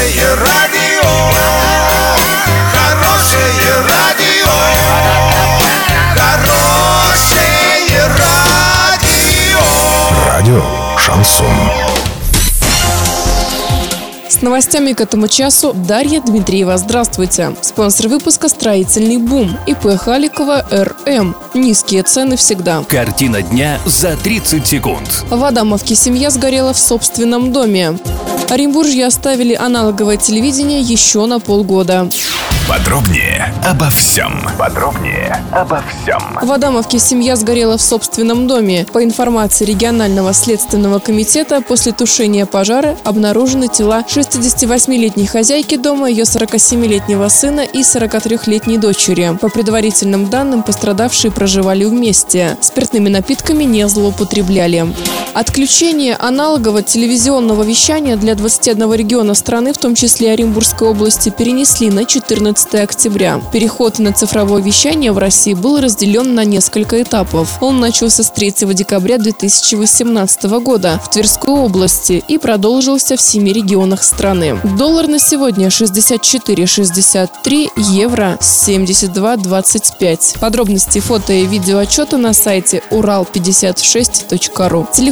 Хорошее радио, хорошее радио, хорошее радио. Радио Шансон. С новостями к этому часу Дарья Дмитриева. Здравствуйте. Спонсор выпуска «Строительный бум» ИП Халикова РМ. Низкие цены всегда. Картина дня за 30 секунд. В Адамовке семья сгорела в собственном доме. Оренбуржье оставили аналоговое телевидение еще на полгода. Подробнее обо всем. Подробнее обо всем. В Адамовке семья сгорела в собственном доме. По информации регионального следственного комитета, после тушения пожара обнаружены тела 68-летней хозяйки дома, ее 47-летнего сына и 43-летней дочери. По предварительным данным, пострадавшие проживали вместе. Спиртными напитками не злоупотребляли. Отключение аналогового телевизионного вещания для 21 региона страны, в том числе Оренбургской области, перенесли на 14 октября. Переход на цифровое вещание в России был разделен на несколько этапов. Он начался с 3 декабря 2018 года в Тверской области и продолжился в семи регионах страны. Доллар на сегодня 64,63, евро 72,25. Подробности фото и видео отчета на сайте урал56.ру.